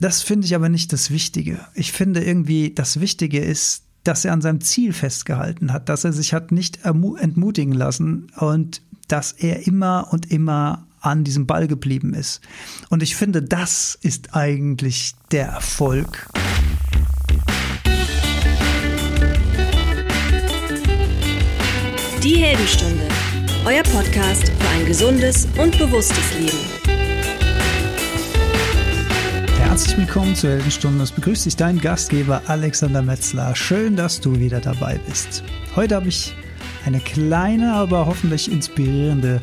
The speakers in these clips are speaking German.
Das finde ich aber nicht das Wichtige. Ich finde irgendwie, das Wichtige ist, dass er an seinem Ziel festgehalten hat, dass er sich hat nicht entmutigen lassen und dass er immer und immer an diesem Ball geblieben ist. Und ich finde, das ist eigentlich der Erfolg. Die Heldenstunde, euer Podcast für ein gesundes und bewusstes Leben. Herzlich willkommen zur Heldenstunde. Es begrüßt dich dein Gastgeber Alexander Metzler. Schön, dass du wieder dabei bist. Heute habe ich eine kleine, aber hoffentlich inspirierende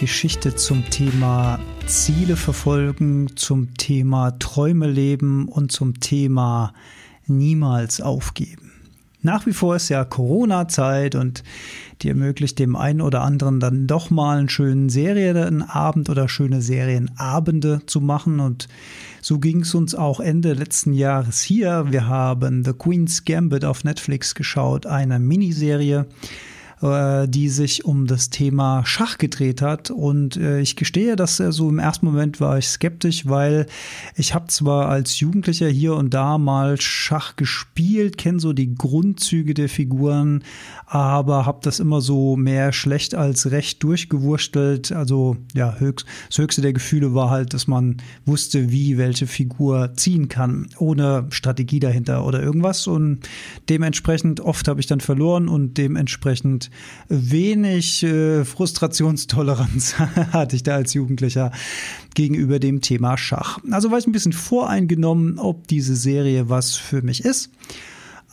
Geschichte zum Thema Ziele verfolgen, zum Thema Träume leben und zum Thema niemals aufgeben. Nach wie vor ist ja Corona-Zeit und die ermöglicht dem einen oder anderen dann doch mal einen schönen Serienabend oder schöne Serienabende zu machen. Und so ging es uns auch Ende letzten Jahres hier. Wir haben The Queen's Gambit auf Netflix geschaut, eine Miniserie äh, die sich um das Thema Schach gedreht hat. Und äh, ich gestehe, dass äh, so im ersten Moment war ich skeptisch, weil ich habe zwar als Jugendlicher hier und da mal Schach gespielt, kenne so die Grundzüge der Figuren, aber habe das immer so mehr schlecht als recht durchgewurstelt. Also ja, höchst, das höchste der Gefühle war halt, dass man wusste, wie welche Figur ziehen kann, ohne Strategie dahinter oder irgendwas. Und dementsprechend oft habe ich dann verloren und dementsprechend wenig äh, Frustrationstoleranz hatte ich da als Jugendlicher gegenüber dem Thema Schach. Also war ich ein bisschen voreingenommen, ob diese Serie was für mich ist.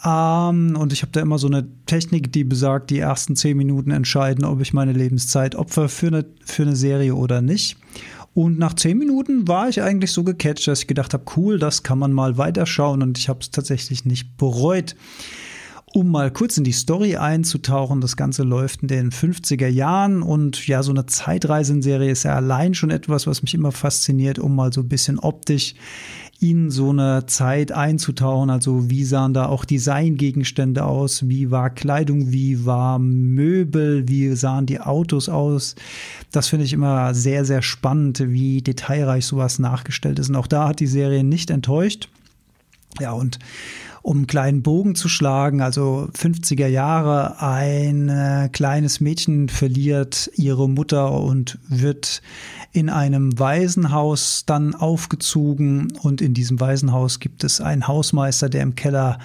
Ähm, und ich habe da immer so eine Technik, die besagt, die ersten zehn Minuten entscheiden, ob ich meine Lebenszeit opfer für eine, für eine Serie oder nicht. Und nach zehn Minuten war ich eigentlich so gecatcht, dass ich gedacht habe, cool, das kann man mal weiterschauen und ich habe es tatsächlich nicht bereut. Um mal kurz in die Story einzutauchen, das Ganze läuft in den 50er Jahren und ja, so eine Zeitreisenserie ist ja allein schon etwas, was mich immer fasziniert, um mal so ein bisschen optisch in so eine Zeit einzutauchen. Also wie sahen da auch Designgegenstände aus? Wie war Kleidung? Wie war Möbel? Wie sahen die Autos aus? Das finde ich immer sehr, sehr spannend, wie detailreich sowas nachgestellt ist. Und auch da hat die Serie nicht enttäuscht. Ja, und um einen kleinen Bogen zu schlagen, also 50er Jahre, ein äh, kleines Mädchen verliert ihre Mutter und wird in einem Waisenhaus dann aufgezogen. Und in diesem Waisenhaus gibt es einen Hausmeister, der im Keller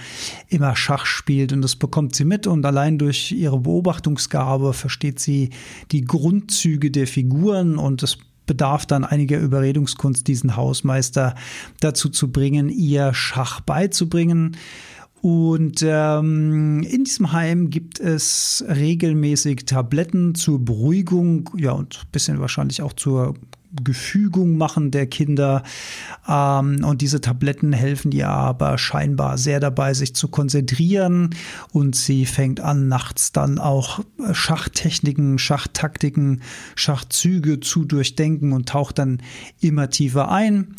immer Schach spielt. Und das bekommt sie mit. Und allein durch ihre Beobachtungsgabe versteht sie die Grundzüge der Figuren. Und das bedarf dann einiger Überredungskunst, diesen Hausmeister dazu zu bringen, ihr Schach beizubringen. Und ähm, in diesem Heim gibt es regelmäßig Tabletten zur Beruhigung, ja, und ein bisschen wahrscheinlich auch zur Gefügung machen der Kinder. Ähm, und diese Tabletten helfen ihr aber scheinbar sehr dabei, sich zu konzentrieren. Und sie fängt an, nachts dann auch Schachtechniken, Schachtaktiken, Schachzüge zu durchdenken und taucht dann immer tiefer ein.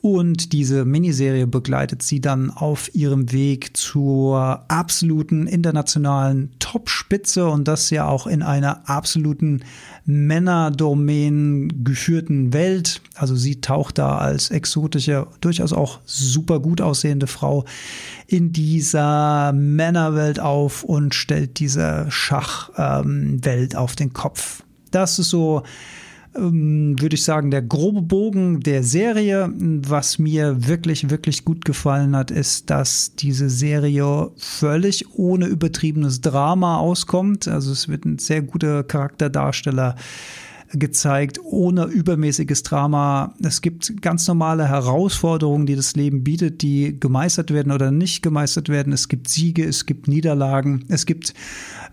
Und diese Miniserie begleitet sie dann auf ihrem Weg zur absoluten internationalen Topspitze und das ja auch in einer absoluten Männerdomain geführten Welt. Also sie taucht da als exotische, durchaus auch super gut aussehende Frau in dieser Männerwelt auf und stellt diese Schachwelt ähm, auf den Kopf. Das ist so würde ich sagen, der grobe Bogen der Serie. Was mir wirklich, wirklich gut gefallen hat, ist, dass diese Serie völlig ohne übertriebenes Drama auskommt. Also es wird ein sehr guter Charakterdarsteller gezeigt, ohne übermäßiges Drama. Es gibt ganz normale Herausforderungen, die das Leben bietet, die gemeistert werden oder nicht gemeistert werden. Es gibt Siege, es gibt Niederlagen, es gibt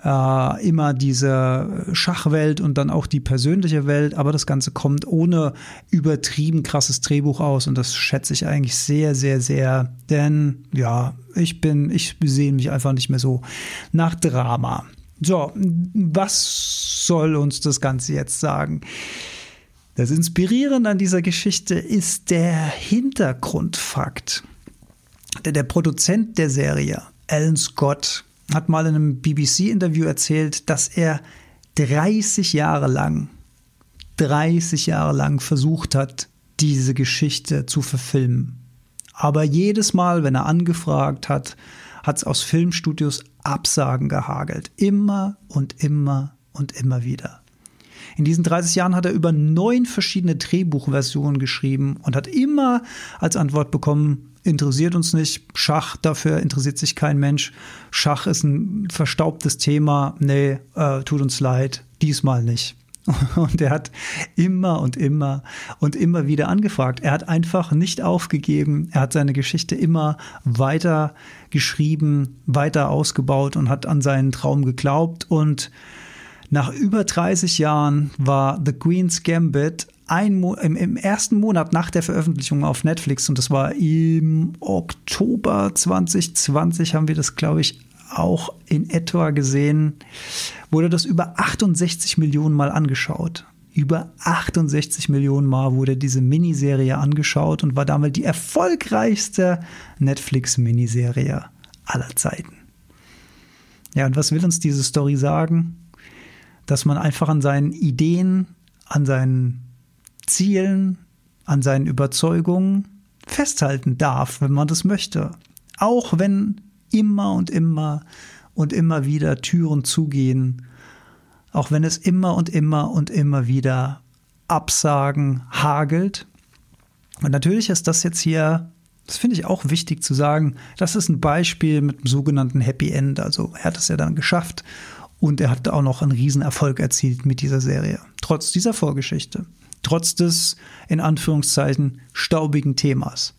äh, immer diese Schachwelt und dann auch die persönliche Welt, aber das Ganze kommt ohne übertrieben krasses Drehbuch aus und das schätze ich eigentlich sehr, sehr, sehr, denn ja, ich bin, ich sehe mich einfach nicht mehr so nach Drama. So, was soll uns das Ganze jetzt sagen? Das Inspirierende an dieser Geschichte ist der Hintergrundfakt. Der, Produzent der Serie, Alan Scott, hat mal in einem BBC-Interview erzählt, dass er 30 Jahre lang, 30 Jahre lang versucht hat, diese Geschichte zu verfilmen. Aber jedes Mal, wenn er angefragt hat, hat es aus Filmstudios Absagen gehagelt. Immer und immer und immer wieder. In diesen 30 Jahren hat er über neun verschiedene Drehbuchversionen geschrieben und hat immer als Antwort bekommen, interessiert uns nicht. Schach, dafür interessiert sich kein Mensch. Schach ist ein verstaubtes Thema. Nee, äh, tut uns leid, diesmal nicht. Und er hat immer und immer und immer wieder angefragt. Er hat einfach nicht aufgegeben. Er hat seine Geschichte immer weiter geschrieben, weiter ausgebaut und hat an seinen Traum geglaubt. Und nach über 30 Jahren war The Queen's Gambit ein im, im, ersten Monat nach der Veröffentlichung auf Netflix, und das war im Oktober 2020, haben wir das, glaube ich, auch in etwa gesehen, wurde das über 68 Millionen Mal angeschaut. Über 68 Millionen Mal wurde diese Miniserie angeschaut und war damit die erfolgreichste Netflix-Miniserie aller Zeiten. Ja, und was will uns diese Story sagen? Dass man einfach an seinen Ideen, an seinen Zielen, an seinen Überzeugungen festhalten darf, wenn man das möchte. Auch wenn immer und immer und immer wieder Türen zugehen, auch wenn es immer und immer und immer wieder Absagen hagelt. Und natürlich ist das jetzt hier, das finde ich auch wichtig zu sagen, das ist ein Beispiel mit dem sogenannten Happy End. Also er hat es ja dann geschafft und er hat auch noch einen Riesenerfolg erzielt mit dieser Serie, trotz dieser Vorgeschichte trotz des in Anführungszeichen staubigen Themas.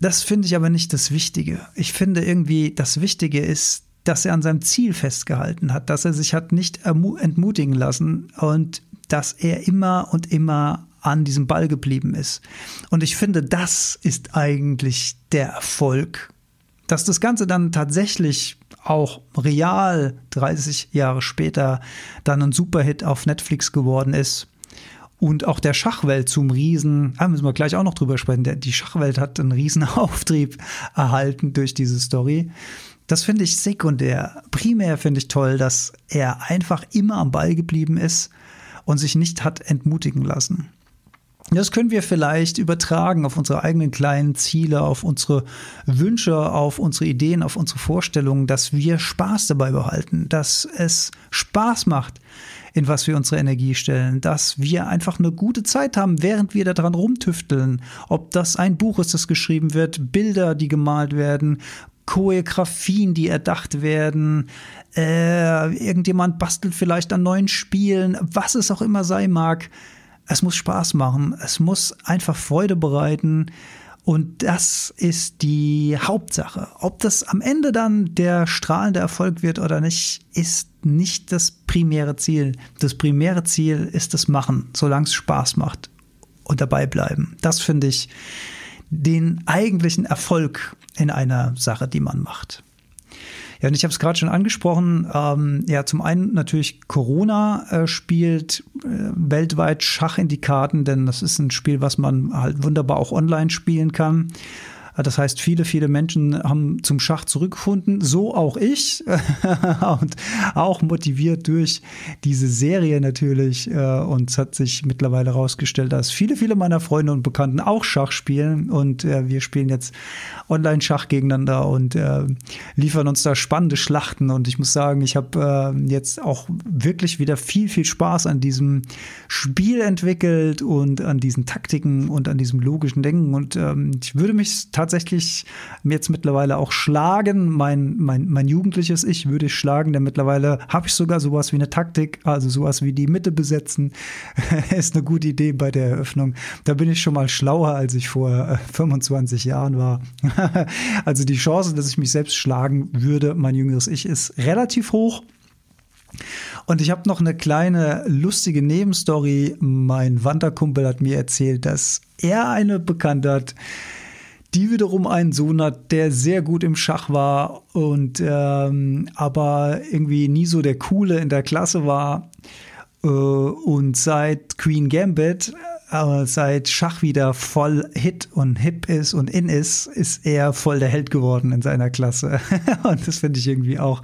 Das finde ich aber nicht das Wichtige. Ich finde irgendwie, das Wichtige ist, dass er an seinem Ziel festgehalten hat, dass er sich hat nicht entmutigen lassen und dass er immer und immer an diesem Ball geblieben ist. Und ich finde, das ist eigentlich der Erfolg. Dass das Ganze dann tatsächlich auch real 30 Jahre später dann ein Superhit auf Netflix geworden ist, und auch der Schachwelt zum Riesen, da müssen wir gleich auch noch drüber sprechen, der, die Schachwelt hat einen riesen Auftrieb erhalten durch diese Story. Das finde ich sekundär. Primär finde ich toll, dass er einfach immer am Ball geblieben ist und sich nicht hat entmutigen lassen. Das können wir vielleicht übertragen auf unsere eigenen kleinen Ziele, auf unsere Wünsche, auf unsere Ideen, auf unsere Vorstellungen, dass wir Spaß dabei behalten, dass es Spaß macht, in was wir unsere Energie stellen, dass wir einfach eine gute Zeit haben, während wir daran rumtüfteln. Ob das ein Buch ist, das geschrieben wird, Bilder, die gemalt werden, Choreografien, die erdacht werden, äh, irgendjemand bastelt vielleicht an neuen Spielen, was es auch immer sein mag. Es muss Spaß machen, es muss einfach Freude bereiten. Und das ist die Hauptsache. Ob das am Ende dann der strahlende Erfolg wird oder nicht, ist nicht das primäre Ziel. Das primäre Ziel ist das Machen, solange es Spaß macht und dabei bleiben. Das finde ich den eigentlichen Erfolg in einer Sache, die man macht. Ja, und ich habe es gerade schon angesprochen. Ähm, ja, zum einen natürlich Corona äh, spielt äh, weltweit Schach in die Karten, denn das ist ein Spiel, was man halt wunderbar auch online spielen kann. Das heißt, viele, viele Menschen haben zum Schach zurückgefunden, so auch ich und auch motiviert durch diese Serie natürlich. Äh, und es hat sich mittlerweile herausgestellt, dass viele, viele meiner Freunde und Bekannten auch Schach spielen und äh, wir spielen jetzt Online-Schach gegeneinander und äh, liefern uns da spannende Schlachten. Und ich muss sagen, ich habe jetzt auch wirklich wieder viel, viel Spaß an diesem Spiel entwickelt und an diesen Taktiken und an diesem logischen Denken. Und ähm, ich würde mich tatsächlich tatsächlich jetzt mittlerweile auch schlagen. Mein, mein, mein jugendliches Ich würde ich schlagen, denn mittlerweile habe ich sogar sowas wie eine Taktik, also sowas wie die Mitte besetzen. ist eine gute Idee bei der Eröffnung. Da bin ich schon mal schlauer, als ich vor 25 äh, Jahren war. also die Chance, dass ich mich selbst schlagen würde, mein jüngeres Ich, ist relativ hoch. Und ich habe noch eine kleine lustige Nebenstory. Mein Wanderkumpel hat mir erzählt, dass er eine Bekannte hat, die wiederum einen Sohn hat, der sehr gut im Schach war und ähm, aber irgendwie nie so der Coole in der Klasse war. Äh, und seit Queen Gambit äh, seit Schach wieder voll Hit und hip ist und in ist, ist er voll der Held geworden in seiner Klasse. und das finde ich irgendwie auch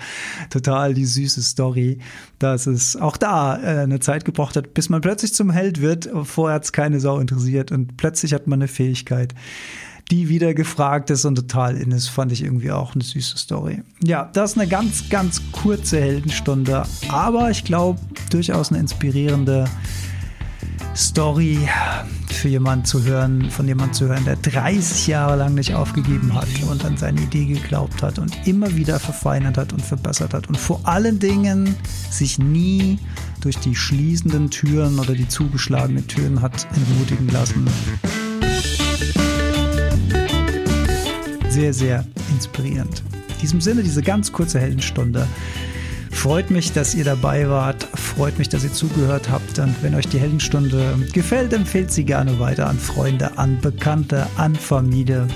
total die süße Story, dass es auch da äh, eine Zeit gebraucht hat, bis man plötzlich zum Held wird. Vorher hat es keine Sau interessiert und plötzlich hat man eine Fähigkeit die wieder gefragt ist und total in ist, fand ich irgendwie auch eine süße Story. Ja, das ist eine ganz, ganz kurze Heldenstunde, aber ich glaube durchaus eine inspirierende Story für jemanden zu hören, von jemandem zu hören, der 30 Jahre lang nicht aufgegeben hat und an seine Idee geglaubt hat und immer wieder verfeinert hat und verbessert hat und vor allen Dingen sich nie durch die schließenden Türen oder die zugeschlagenen Türen hat entmutigen lassen. Sehr, sehr inspirierend. In diesem Sinne, diese ganz kurze Heldenstunde Freut mich, dass ihr dabei wart. Freut mich, dass ihr zugehört habt. Und wenn euch die Heldenstunde gefällt, empfehlt sie gerne weiter an Freunde, an Bekannte, an Familie.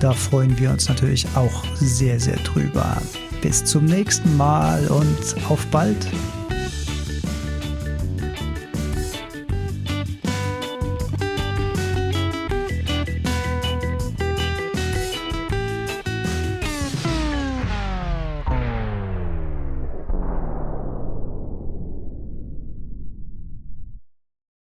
Da freuen wir uns natürlich auch sehr, sehr drüber. Bis zum nächsten Mal und auf bald.